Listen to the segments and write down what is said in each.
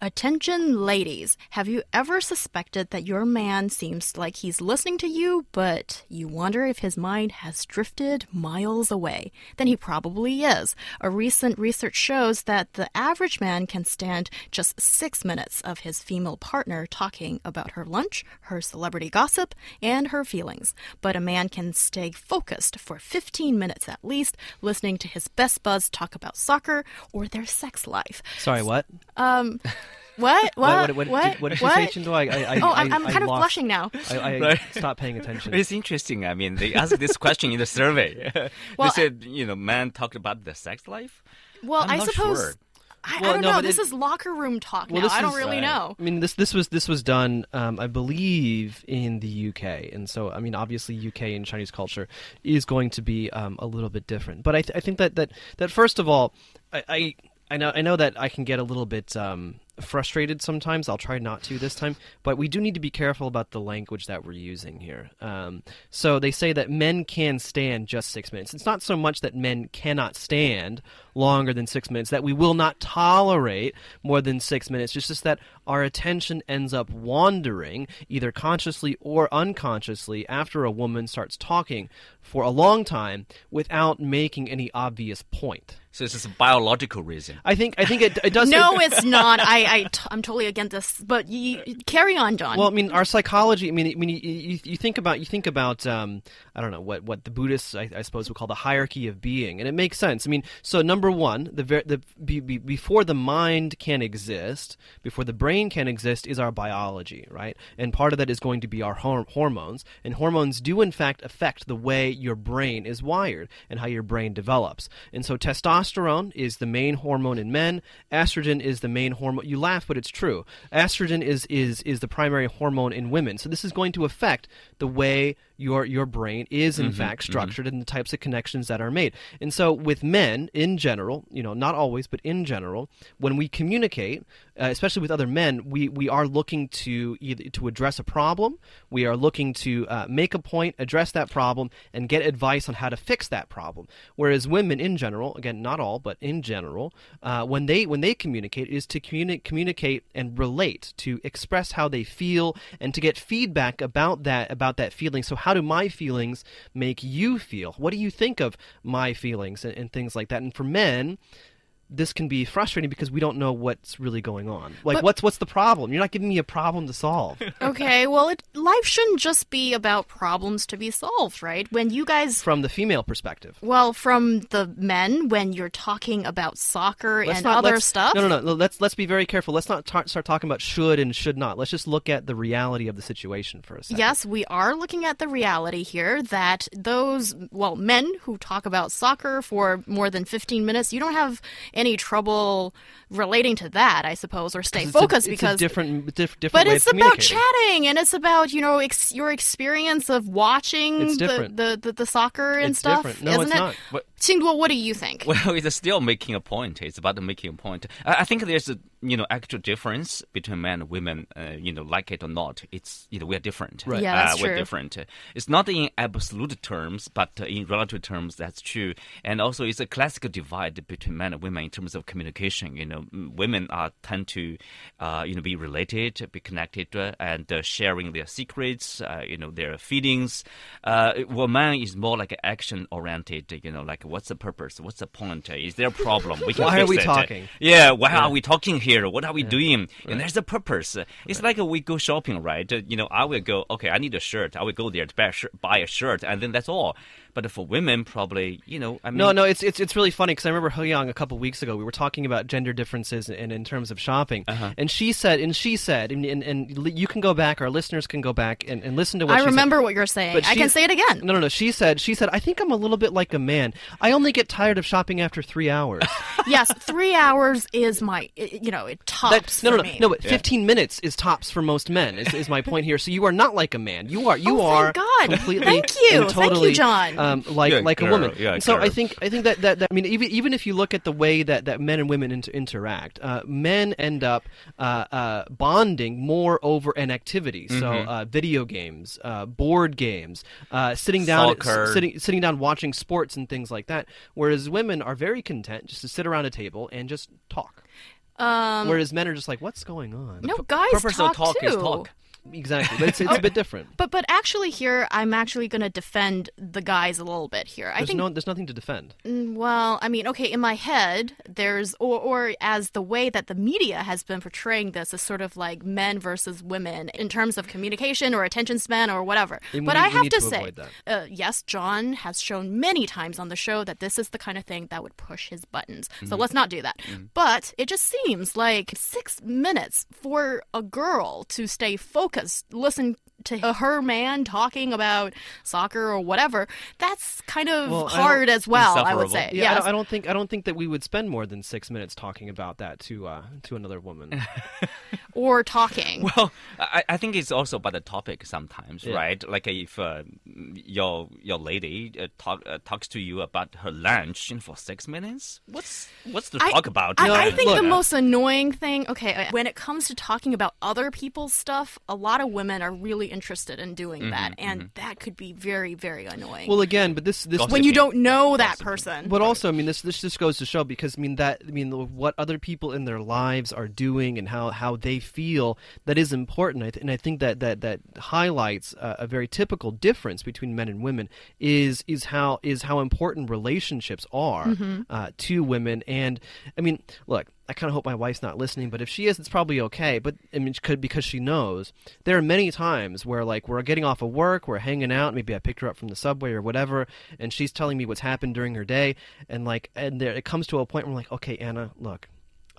Attention, ladies. Have you ever suspected that your man seems like he's listening to you, but you wonder if his mind has drifted miles away? Then he probably is. A recent research shows that the average man can stand just six minutes of his female partner talking about her lunch, her celebrity gossip, and her feelings. But a man can stay focused for 15 minutes at least, listening to his best buds talk about soccer or their sex life. Sorry, what? Um, what? What? What, what, What? did, what did she What? say, Chindu? I, I, I, Oh, I'm, I, I'm I kind of lost- blushing now. I, I Right. stopped paying attention. It's interesting. I mean, they asked this question in the survey. Well, they said, you know, man talked about the sex life. Well, I'm I not suppose. sure. I, Well, I don't no, know. This it- is locker room talk Well, now. I don't is- really Right. know. I mean, this this was this was done, um, I believe, in the UK, and so I mean, obviously, UK and Chinese culture is going to be um, a little bit different. But I, th- I think that, that that first of all, I, I I know I know that I can get a little bit um, frustrated sometimes. I'll try not to this time, but we do need to be careful about the language that we're using here. Um, so they say that men can stand just six minutes. It's not so much that men cannot stand longer than six minutes; that we will not tolerate more than six minutes. It's just that our attention ends up wandering, either consciously or unconsciously, after a woman starts talking for a long time without making any obvious point. So it's just a biological reason. I think I think it, it does. No, it's not. I, I t- I'm totally against this. But you, carry on, John. Well, I mean, our psychology. I mean, I mean, you, you, you think about you think about um, I don't know what what the Buddhists I, I suppose would call the hierarchy of being, and it makes sense. I mean, so number one, the ver- the be, be, before the mind can exist, before the brain can exist, is our biology, right? And part of that is going to be our hor- hormones, and hormones do in fact affect the way your brain is wired and how your brain develops. And so testosterone is the main hormone in men. Estrogen is the main hormone. You laugh, but it's true. Estrogen is is is the primary hormone in women. So this is going to affect the way your your brain is in mm-hmm. fact mm-hmm. structured and the types of connections that are made. And so with men in general, you know, not always, but in general, when we communicate, uh, especially with other men, we we are looking to either to address a problem, we are looking to uh, make a point, address that problem, and get advice on how to fix that problem. Whereas women in general, again, not all, but in general, uh, when they when they communicate, is to communi- communicate and relate, to express how they feel, and to get feedback about that about that feeling. So how do my feelings make you feel? What do you think of my feelings and, and things like that? And for men, men this can be frustrating because we don't know what's really going on. Like, But- what's what's the problem? You're not giving me a problem to solve. okay. Well, it, life shouldn't just be about problems to be solved, right? When you guys. from the female perspective. Well, from the men, when you're talking about soccer Let's and not- other stuff. No, no, no. Let's let's be very careful. Let's not tar- start talking about should and should not. Let's just look at the reality of the situation for a second. Yes, we are looking at the reality here that those, well, men who talk about soccer for more than 15 minutes, you don't have any trouble relating to that, I suppose, or stay It's a- focused it's because. a different, diff- different but way it's of about chatting and it's about, you know, ex- your experience of watching the, the, the, the soccer and It's stuff. different. No, isn't it's it? not. But- Xingduo, what do you think? Well, it's still making a point. It's about making a point. I, I think there's a you know actual difference between men and women. Uh, you know, like it or not, it's you know we are different. Right. Yeah, that's uh, We're true. different. It's not in absolute terms, but uh, in relative terms, that's true. And also, it's a classical divide between men and women in terms of communication. You know, women are tend to uh, you know be related, be connected, uh, and uh, sharing their secrets. Uh, you know, their feelings. Uh, well, man is more like action oriented. You know, like what's the purpose? What's the point? Is there a problem? We can Why are we it. talking? Yeah, why are we talking here? What are we doing? And there's a purpose. It's like we go shopping, right? You know, I will go, okay, I need a shirt. I will go there to buy a, shirt, buy a shirt, and then that's all. But for women, probably, you know, I mean, No, no, it's it's it's really funny because I remember Ho Young a couple weeks ago. We were talking about gender differences in, in terms of shopping, Uh-huh. and she said, and she said, and, and, and you can go back, our listeners can go back and, and listen to what I she said. remember what you're saying. But I can say it again. No, no, no. She said, she said, I think I'm a little bit like a man. I only get tired of shopping after three hours. yes, three hours is my, you know, it tops That's no, no, for no, me. no. But 15 minutes is tops for most men. Is, is my point here? So you are not like a man. You are, you Oh, are thank God. completely, Thank you. and Thank you, John. Uh, um, like You're a like a woman. you're And so I think I think that, that, that I mean even even if you look at the way that, that men and women inter- interact, uh, men end up uh, uh, bonding more over an activity. So Mm-hmm. uh, video games, uh, board games, uh, sitting down, Soccer. sitting sitting down watching sports and things like that. Whereas women are very content just to sit around a table and just talk. Um, Whereas men are just like, what's going on? no, guys Purpose talk talk too. is talk. Exactly, but it's, it's a bit different. But but actually here I'm actually going to defend the guys a little bit here. I think no, there's nothing to defend. Mm, Well, I mean, okay, in my head, there's, or, or as the way that the media has been portraying this is sort of like men versus women in terms of communication or attention span or whatever. And we but need- I have to, to say, uh, yes, John has shown many times on the show that this is the kind of thing that would push his buttons. So Mm-hmm. let's not do that. But it just seems like six minutes for a girl to stay focused, listen to her man talking about soccer or whatever. That's kind of Well, hard as well. I would say. Yeah, I, don't, I don't think I don't think that we would spend more than six minutes talking about that to uh, to another woman. or talking. Well, I, I think it's also about the topic sometimes, Yeah. right? Like if uh, your your lady uh, talk, uh, talks to you about her lunch for six minutes, what's what's to I- talk about? I, I Yeah. think look, the uh, most annoying thing, okay, uh, when it comes to talking about other people's stuff, a lot of women are really interested in doing that, and that could be very, very annoying. well, again, but this this Gossip. when you don't know that Gossiping. person. But also, I mean, this this just goes to show because I mean that I mean what other people in their lives are doing and how, how they feel that is important. I th- and I think that that that highlights uh, a very typical difference between men and women is is how is how important relationships are uh, to women. And I mean, look. I kind of hope my wife's not listening, but if she is, it's probably okay. But I mean, could because she knows. There are many times where, like, we're getting off of work, we're hanging out. Maybe I picked her up from the subway or whatever, and she's telling me what's happened during her day, and like, and there it comes to a point where I'm like, okay, Anna, look,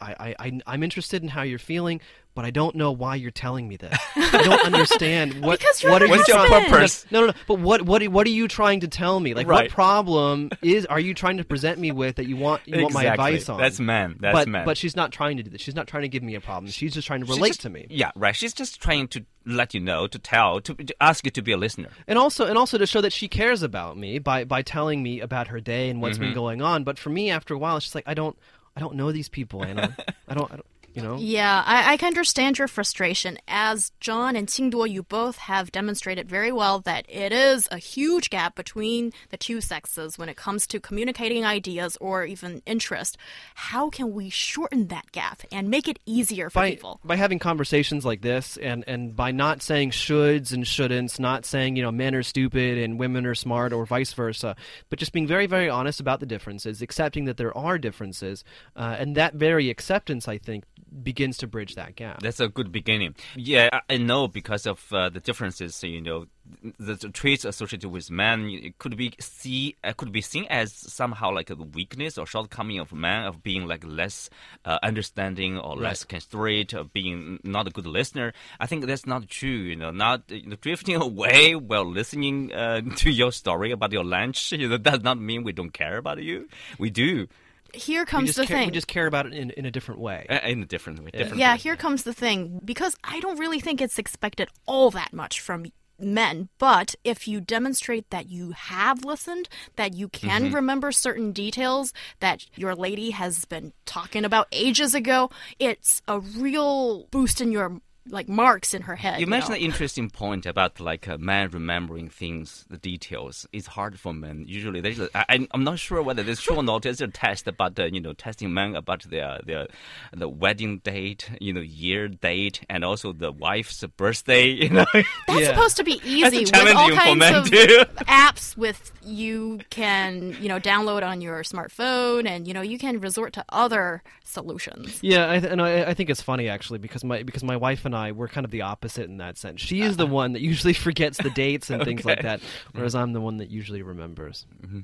I, I, I I'm interested in how you're feeling, but I don't know why you're telling me this. I don't understand what you're what are you What's your husband. trying- purpose? no, no, no. But what, what, what are you trying to tell me? Like, what problem is are you trying to present me with that you want you want my advice on? That's man. That's but man. but she's not trying to do this. She's not trying to give me a problem. She's just trying to relate just- to me. Yeah, right. She's just trying to let you know, to tell, to, to ask you to be a listener. and also and also to show that she cares about me by by telling me about her day and what's Mm-hmm. been going on. But for me, after a while, it's just like I don't I don't know these people, Anna. I don't I don't you know. Yeah, I, I can understand your frustration. As John and Qingduo, you both have demonstrated very well that it is a huge gap between the two sexes when it comes to communicating ideas or even interest. How can we shorten that gap and make it easier for by, people? by having conversations like this and, and by not saying shoulds and shouldn'ts, not saying, you know, men are stupid and women are smart or vice versa, but just being very, very honest about the differences, accepting that there are differences, uh, and that very acceptance, I think, begins to bridge that gap. That's a good beginning. Yeah, I- know because of uh, the differences. You know, the, the traits associated with men it could be see uh, could be seen as somehow like a weakness or shortcoming of man of being like less uh, understanding or less considerate, or being not a good listener. I think that's not true. You know, not you know, drifting away while listening uh, to your story about your lunch. You know, does not mean we don't care about you. We do. Here comes the care, we just care about it in, in a different way. Uh, In a different way. Different Yeah, way. here comes the thing. Because I don't really think it's expected all that much from men, but if you demonstrate that you have listened, that you can Mm-hmm. remember certain details that your lady has been talking about ages ago, it's a real boost in your like marks in her head. You mentioned know? an interesting point about like a man remembering things, the details. It's hard for men. Usually, there's a, I, I'm not sure whether this is true or not. There's a test about uh, you know testing men about their their the wedding date, you know, year date, and also the wife's birthday. You know, That's Yeah. supposed to be easy with all challenging for kinds men, of too. apps with you can, you know, download on your smartphone and you know, you can resort to other solutions. Yeah, I th- and I, I think it's funny actually because my because my wife and I we're kind of the opposite in that sense. She is the uh-uh. one that usually forgets the dates and things like that, whereas I'm the one that usually remembers. Mm-hmm.